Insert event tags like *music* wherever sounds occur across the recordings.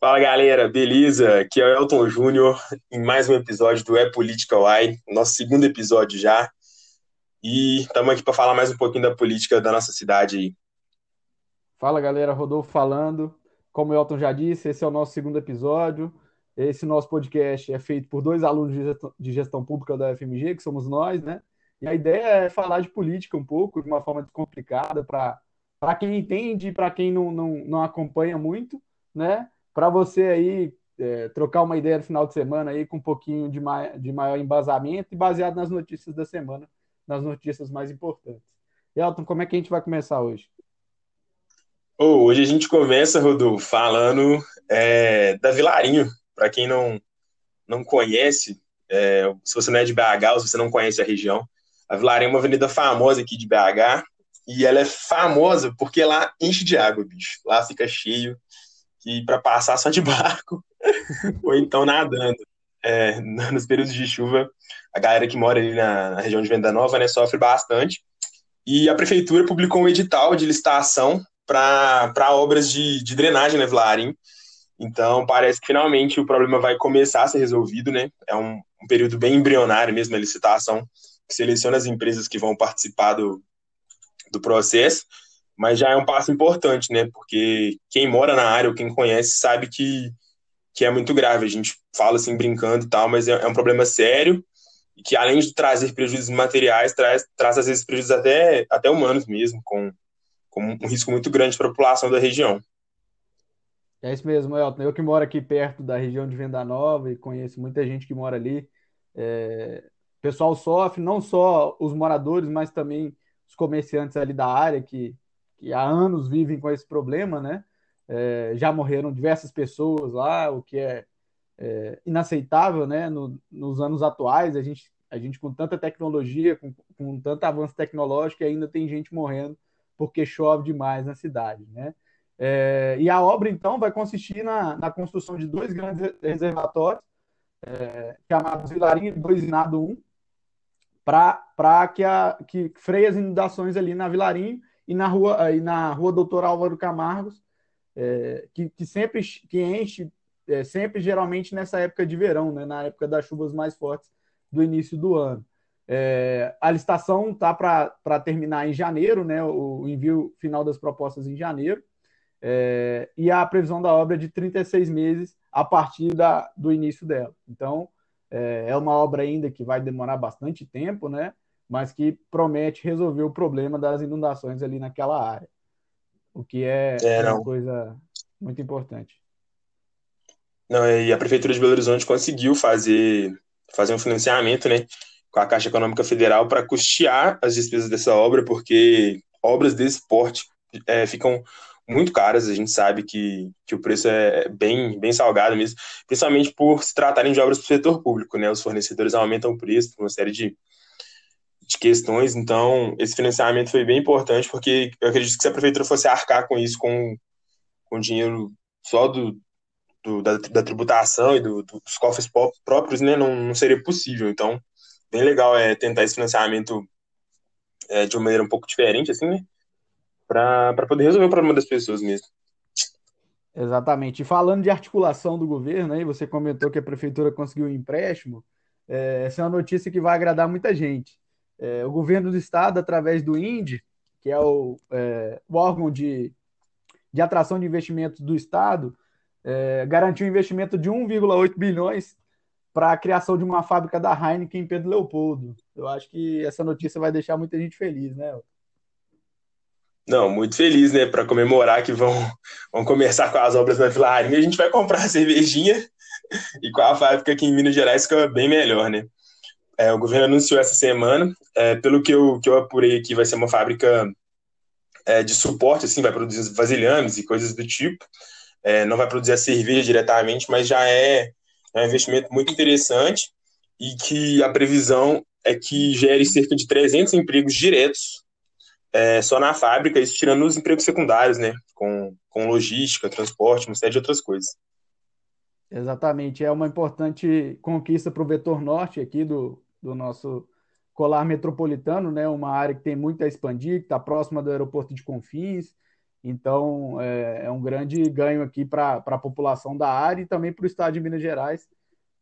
Fala galera, beleza? Aqui é o Elton Júnior em mais um episódio do É Política Why, nosso segundo episódio já. E estamos aqui para falar mais um pouquinho da política da nossa cidade aí. Fala galera, Rodolfo falando. Como o Elton já disse, esse é o nosso segundo episódio. Esse nosso podcast é feito por dois alunos de gestão, pública da FMG, que somos nós, né? E a ideia é falar de política um pouco, de uma forma descomplicada, para quem entende e para quem não, não, não acompanha muito, né? Para você aí é, trocar uma ideia no final de semana aí com um pouquinho de, mai de maior embasamento e baseado nas notícias da semana, nas notícias mais importantes. Elton, como é que a gente vai começar hoje? Oh, hoje a gente começa, Rodolfo, falando é, da Vilarinho. Para quem não, não conhece, é, se você não é de BH ou se você não conhece a região, a Vilarinho é uma avenida famosa aqui de BH e ela é famosa porque lá enche de água, bicho. Lá fica cheio que para passar só de *laughs* barco ou então nadando. É, *laughs* nos períodos de chuva, a galera que mora ali na, na, região de Venda Nova né, sofre bastante. E a prefeitura publicou um edital de licitação para obras de, de drenagem na né, Vilarim. Então, parece que finalmente o problema vai começar a ser resolvido, né? É um, um período bem embrionário mesmo a licitação, que seleciona as empresas que vão participar do, do processo mas já é um passo importante, né? Porque quem mora na área ou quem conhece sabe que, que é muito grave. A gente fala assim brincando e tal, mas é, é um problema sério e que além de trazer prejuízos materiais, traz, traz às vezes prejuízos até, até humanos mesmo, com, com um risco muito grande para a população da região. É isso mesmo, Elton. Eu que moro aqui perto da região de Venda Nova e conheço muita gente que mora ali. É... O pessoal sofre, não só os moradores, mas também os comerciantes ali da área que que há anos vivem com esse problema, né? É, já morreram diversas pessoas lá, o que é, é inaceitável, né? No, nos anos atuais, a gente, a gente com tanta tecnologia, com, com tanto avanço tecnológico, ainda tem gente morrendo porque chove demais na cidade, né? É, e a obra, então, vai consistir na, na construção de dois grandes reservatórios, é, chamados Vilarinho 2 e Nado 1, para que, a, que freie as inundações ali na Vilarinho e na rua, e na rua Doutor Álvaro Camargos, é, que, que, sempre que enche, é, sempre geralmente nessa época de verão, né, na época das chuvas mais fortes do início do ano. É, a licitação está para terminar em janeiro, né, o, envio final das propostas em janeiro, é, e a previsão da obra é de 36 meses a partir da, do início dela. Então, é, é uma obra ainda que vai demorar bastante tempo, né? Mas que promete resolver o problema das inundações ali naquela área, o que é, é uma coisa muito importante. Não, e a Prefeitura de Belo Horizonte conseguiu fazer, fazer um financiamento né, com a Caixa Econômica Federal para custear as despesas dessa obra, porque obras desse porte é, ficam muito caras, a gente sabe que, que o preço é bem, bem salgado mesmo, principalmente por se tratarem de obras do setor público, né? Os fornecedores aumentam o preço por uma série de, de questões. Então, esse financiamento foi bem importante, porque eu acredito que se a prefeitura fosse arcar com isso, com, com dinheiro só do, do da, da, tributação e do, dos cofres próprios, né, não, não seria possível. Então, bem legal é tentar esse financiamento é, de uma maneira um pouco diferente, assim, né, para poder resolver o problema das pessoas mesmo. Exatamente. E falando de articulação do governo, aí você comentou que a prefeitura conseguiu um empréstimo. É, essa é uma notícia que vai agradar muita gente. É, o governo do estado, através do INDE, que é o, é, o órgão de, de atração de investimentos do estado, é, garantiu um investimento de 1,8 bilhões para a criação de uma fábrica da Heineken em Pedro Leopoldo. Eu acho que essa notícia vai deixar muita gente feliz, né? Não, muito feliz, né? Para comemorar que vão, vão começar com as obras na Vilarinha, a gente vai comprar a cervejinha e com a fábrica aqui em Minas Gerais fica bem melhor, né? É, o governo anunciou essa semana, é, pelo que eu, que eu apurei aqui, vai ser uma fábrica é, de suporte, assim, vai produzir vasilhames e coisas do tipo. É, não vai produzir a cerveja diretamente, mas já é, é um investimento muito interessante e que a previsão é que gere cerca de 300 empregos diretos é, só na fábrica, isso tirando os empregos secundários, né, com, com logística, transporte, uma série de outras coisas. Exatamente, é uma importante conquista para o vetor norte aqui do, do nosso colar metropolitano, né? Uma área que tem muito a expandir, que está próxima do aeroporto de Confins Então, é, é um grande ganho aqui para a população da área e também para o estado de Minas Gerais,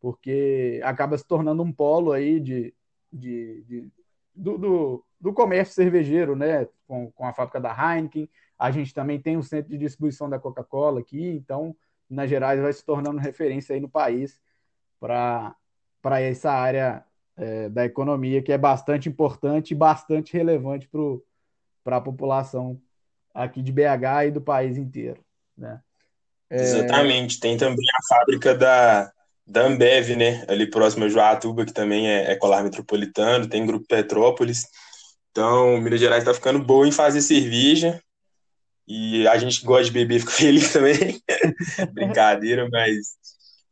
porque acaba se tornando um polo aí de, de, de do, do, do, comércio cervejeiro, né? Com, com a fábrica da Heineken. A gente também tem o um centro de distribuição da Coca-Cola aqui, então Minas Gerais vai se tornando referência aí no país para essa área é, da economia que é bastante importante e bastante relevante para a população aqui de BH e do país inteiro. Né? É... Exatamente. Tem também a fábrica da, da Ambev, né? Ali próximo a Joatuba, que também é, é colar metropolitano, tem Grupo Petrópolis. Então, Minas Gerais está ficando boa em fazer cerveja. E a gente que gosta de beber fica *laughs* feliz também. *laughs* Brincadeira, mas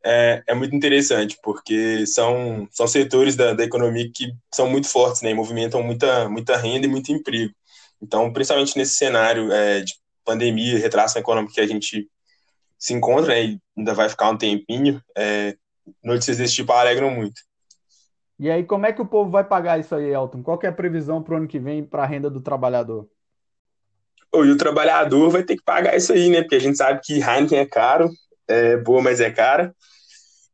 é, é, muito interessante, porque são, são setores da, da economia que são muito fortes, né? E movimentam muita, muita renda e muito emprego. Então, principalmente nesse cenário é, de pandemia, retração econômica que a gente se encontra, né, e ainda vai ficar um tempinho, é, notícias desse tipo alegram muito. E aí, como é que o povo vai pagar isso aí, Elton? Qual é a previsão para o ano que vem para a renda do trabalhador? e o trabalhador vai ter que pagar isso aí, né? Porque a gente sabe que Heineken é caro, é boa, mas é cara.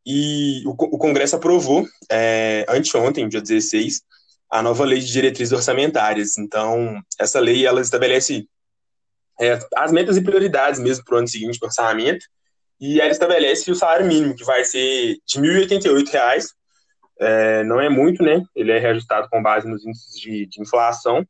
E o, Congresso aprovou, é, anteontem, dia 16, a nova lei de diretrizes orçamentárias. Então, essa lei ela estabelece é, as metas e prioridades mesmo para o ano seguinte do orçamento, e ela estabelece o salário mínimo, que vai ser de R$ 1.088, é, não é muito, né? Ele é reajustado com base nos índices de, de inflação,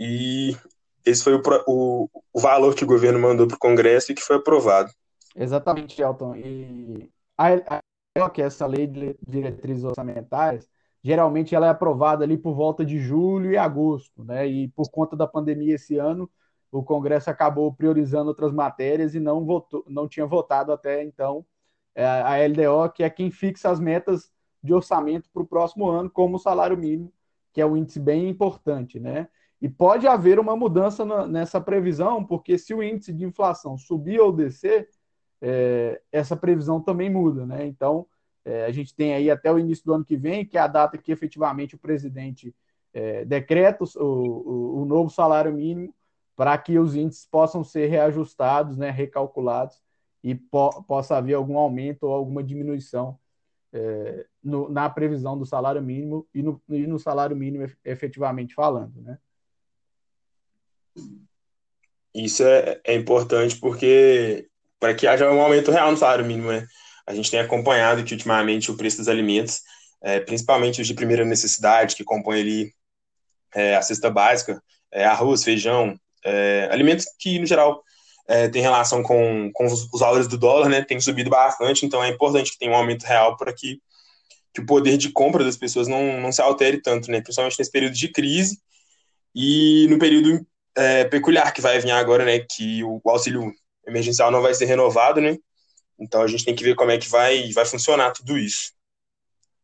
e esse foi o, o, o, valor que o governo mandou para o Congresso e que foi aprovado. Exatamente, Elton. E a, a, que essa lei de diretrizes orçamentárias, geralmente ela é aprovada ali por volta de julho e agosto, né? E por conta da pandemia esse ano, o Congresso acabou priorizando outras matérias e não votou, não tinha votado até então é, a LDO, que é quem fixa as metas de orçamento para o próximo ano, como o salário mínimo, que é um índice bem importante, né? E pode haver uma mudança na, nessa previsão, porque se o índice de inflação subir ou descer, é, essa previsão também muda, né? Então, é, a gente tem aí até o início do ano que vem, que é a data que efetivamente o presidente é, decreta o, o, o, novo salário mínimo para que os índices possam ser reajustados, né, recalculados e po possa haver algum aumento ou alguma diminuição é, no, na previsão do salário mínimo e no, e no salário mínimo efetivamente falando, né? Isso é, é importante porque para que haja um aumento real no salário mínimo, né? A gente tem acompanhado que ultimamente o preço dos alimentos, é, principalmente os de primeira necessidade, que compõem ali é, a cesta básica, é, arroz, feijão, é, alimentos que, no geral, é, tem relação com, com os, os, valores do dólar, né? Tem subido bastante, então é importante que tenha um aumento real para que, que o poder de compra das pessoas não, não se altere tanto, né? Principalmente nesse período de crise e no período é, peculiar que vai vir agora, né? Que o, o auxílio emergencial não vai ser renovado, né? Então a gente tem que ver como é que vai, vai funcionar tudo isso.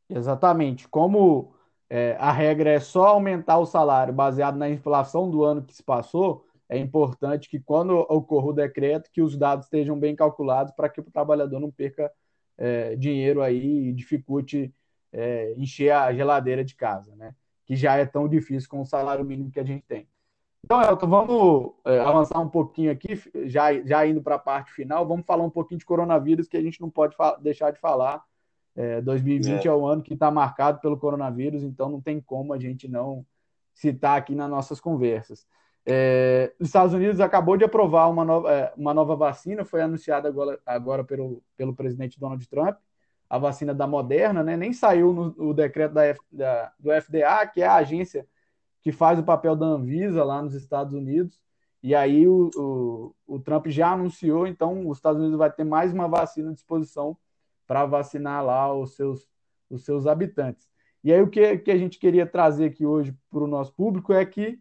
Exatamente. Como é, a regra é só aumentar o salário baseado na inflação do ano que se passou, é importante que quando ocorra o decreto, que os dados estejam bem calculados para que o trabalhador não perca é, dinheiro aí e dificulte é, encher a geladeira de casa, né? Que já é tão difícil com o salário mínimo que a gente tem. Então, Elton, vamos é, avançar um pouquinho aqui, já, já indo para a parte final, vamos falar um pouquinho de coronavírus, que a gente não pode deixar de falar. É, 2020 é. é o ano que está marcado pelo coronavírus, então não tem como a gente não citar aqui nas nossas conversas. É, os Estados Unidos acabou de aprovar uma nova, é, uma nova vacina, foi anunciada agora, agora pelo, pelo presidente Donald Trump, a vacina da Moderna, né? Nem saiu no, o decreto da, F, da, do FDA, que é a agência que faz o papel da Anvisa lá nos Estados Unidos. E aí o, o, o Trump já anunciou, então os Estados Unidos vai ter mais uma vacina à disposição para vacinar lá os seus, os seus habitantes. E aí o que, que a gente queria trazer aqui hoje para o nosso público é que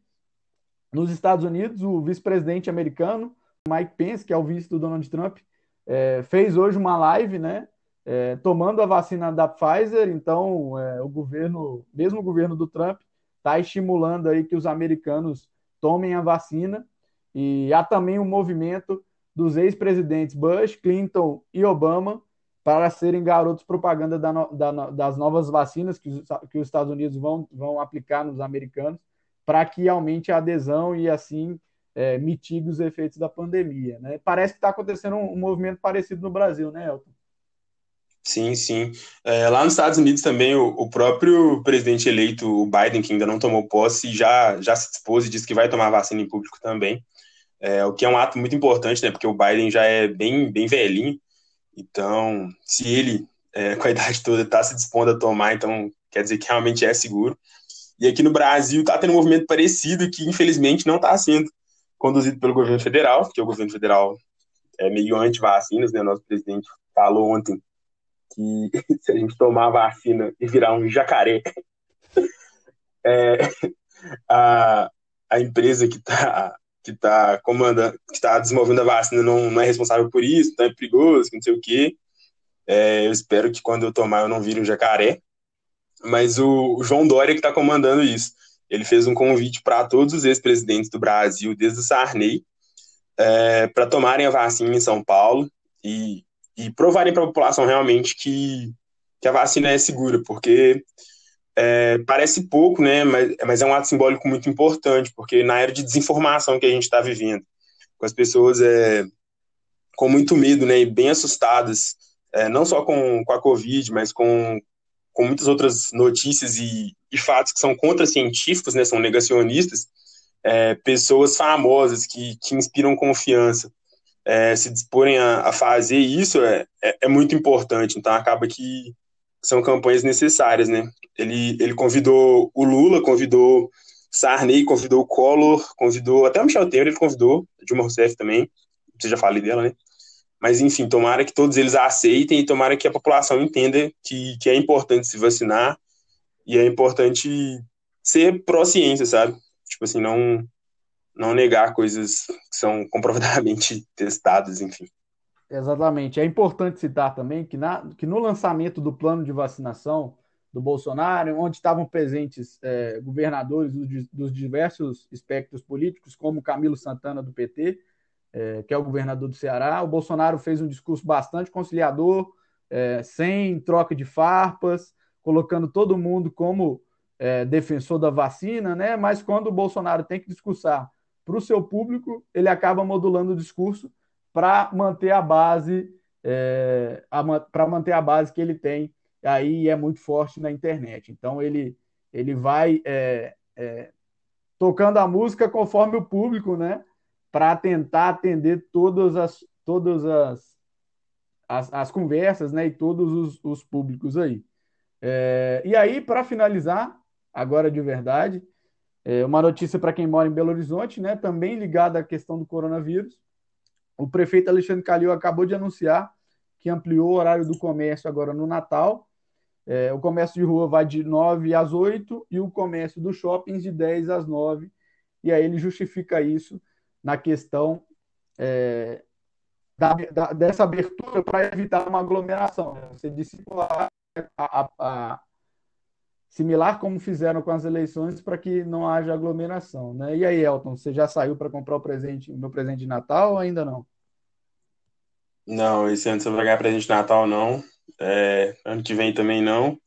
nos Estados Unidos, o vice-presidente americano, Mike Pence, que é o vice do Donald Trump, é, fez hoje uma live, né? É, tomando a vacina da Pfizer, então é, o governo, mesmo o governo do Trump, está estimulando aí que os americanos tomem a vacina. E há também um movimento dos ex-presidentes Bush, Clinton e Obama para serem garotos propaganda da, da, das novas vacinas que, que os Estados Unidos vão, vão aplicar nos americanos, para que aumente a adesão e assim é, mitigue os efeitos da pandemia. Né? Parece que está acontecendo um, um, movimento parecido no Brasil, né, Elton? Sim, sim. É, lá nos Estados Unidos também, o, o, próprio presidente eleito, o Biden, que ainda não tomou posse, já, já se dispôs e disse que vai tomar vacina em público também. É, o que é um ato muito importante, né? Porque o Biden já é bem, bem velhinho. Então, se ele, é, com a idade toda, está se dispondo a tomar, então quer dizer que realmente é seguro. E aqui no Brasil está tendo um movimento parecido que, infelizmente, não está sendo conduzido pelo governo federal, porque o governo federal é meio anti-vacinas, né? Nosso presidente falou ontem que *laughs* se a gente tomar a vacina e virar um jacaré, *laughs* é, a, a empresa que está que tá comandando, que está desenvolvendo a vacina não, não é responsável por isso, então é perigoso, não sei o quê. É, eu espero que quando eu tomar eu não vire um jacaré. Mas o, o João Dória que está comandando isso. Ele fez um convite para todos os ex-presidentes do Brasil, desde o Sarney, é, para tomarem a vacina em São Paulo e, e provarem para a população realmente que, que a vacina é segura, porque é, parece pouco, né, mas, mas é um ato simbólico muito importante, porque na era de desinformação que a gente está vivendo, com as pessoas é, com muito medo né, e bem assustadas, é, não só com, com a Covid, mas com, com muitas outras notícias e, e fatos que são contra-científicos, né, são negacionistas, é, pessoas famosas que, que inspiram confiança é, se disporem a, a fazer isso é, é, é, muito importante. Então acaba que são campanhas necessárias, né? Ele, ele convidou o Lula, convidou Sarney, convidou o Collor, convidou até o Michel Temer, ele convidou, Dilma Rousseff também, você já falei dela, né? Mas, enfim, tomara que todos eles aceitem e tomara que a população entenda que, que é importante se vacinar e é importante ser pró-ciência, sabe? Tipo assim, não, não negar coisas que são *laughs* comprovadamente testadas, enfim. Exatamente. É importante citar também que, na, que no lançamento do plano de vacinação do Bolsonaro, onde estavam presentes é, governadores dos, dos, diversos espectros políticos, como Camilo Santana, do PT, é, que é o governador do Ceará. O Bolsonaro fez um discurso bastante conciliador, é, sem troca de farpas, colocando todo mundo como é, defensor da vacina, né? Mas quando o Bolsonaro tem que discursar para o seu público, ele acaba modulando o discurso para manter a base, é, para manter a base que ele tem aí é muito forte na internet. Então ele ele vai é, é, tocando a música conforme o público, né? para tentar atender todas as, todas as, as, as conversas né, e todos os, os públicos aí. É, e aí, para finalizar, agora de verdade, é uma notícia para quem mora em Belo Horizonte, né, também ligada à questão do coronavírus. O prefeito Alexandre Calil acabou de anunciar que ampliou o horário do comércio agora no Natal. É, o comércio de rua vai de 9 às 8 e o comércio dos shoppings de 10 às 9. E aí ele justifica isso na questão é, da, da, dessa abertura para evitar uma aglomeração. Né? Você discipular a, a, a, similar como fizeram com as eleições para que não haja aglomeração. Né? E aí, Elton, você já saiu para comprar o presente, o meu presente de Natal ou ainda não? Não, esse ano você vai ganhar presente de Natal, não. É, ano que vem também não.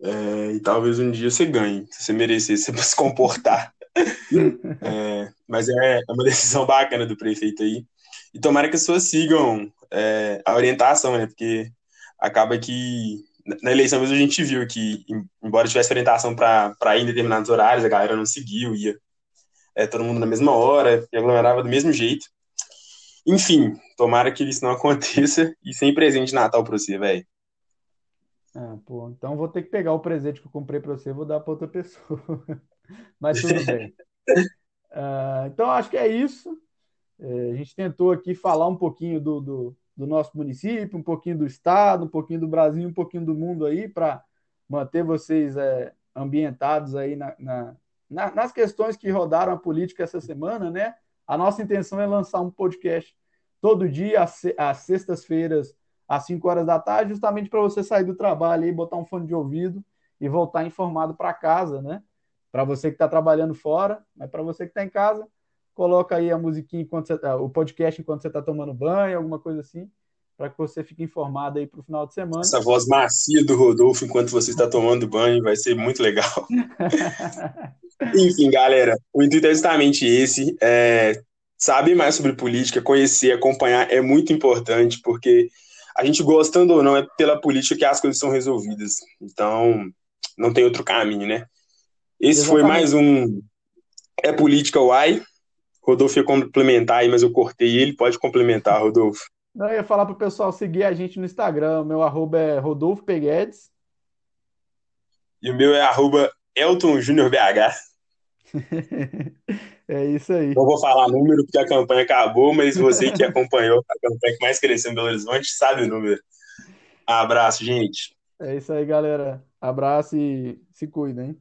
É, e talvez um dia você ganhe, se você merecer, se você *laughs* se comportar. é, mas é, é uma decisão bacana do prefeito aí. E tomara que as pessoas sigam é, a orientação, né? Porque acaba que na eleição mesmo a gente viu que, embora tivesse orientação para ir em determinados horários, a galera não seguiu, ia é, todo mundo na mesma hora, e aglomerava do mesmo jeito. Enfim, tomara que isso não *laughs* aconteça e sem presente de Natal para você, velho. Ah, pô, então vou ter que pegar o presente que eu comprei para você e vou dar para outra pessoa. *laughs* Mas tudo *laughs* bem. Uh, então, acho que é isso. É, a gente tentou aqui falar um pouquinho do, do, do, nosso município, um pouquinho do estado, um pouquinho do Brasil, um pouquinho do mundo aí, para manter vocês é, ambientados aí na, na, na, nas questões que rodaram a política essa semana, né? A nossa intenção é lançar um podcast todo dia, às, às sextas-feiras, às 5 horas da tarde, justamente para você sair do trabalho e botar um fone de ouvido e voltar informado para casa, né? Para você que está trabalhando fora, mas para você que está em casa, coloca aí a musiquinha enquanto você, tá, o podcast enquanto você está tomando banho, alguma coisa assim, para que você fique informado aí para o final de semana. Essa voz macia do Rodolfo enquanto você está tomando banho vai ser muito legal. *laughs* Enfim, galera, o intuito é justamente esse. É, saber mais sobre política, conhecer, acompanhar é muito importante, porque a gente gostando ou não, é pela política que as coisas são resolvidas. Então, não tem outro caminho, né? Esse Exatamente. foi mais um É Política Uai. Rodolfo ia complementar aí, mas eu cortei ele. Pode complementar, Rodolfo. Não, eu ia falar para o pessoal seguir a gente no Instagram. Meu arroba é Rodolfo Peguedes. E o meu é arroba Elton Júnior BH. *laughs* é isso aí. Não vou falar número porque a campanha acabou, mas você que acompanhou a campanha que mais cresceu em Belo Horizonte sabe o número. Abraço, gente. É isso aí, galera. Abraço e se cuidem.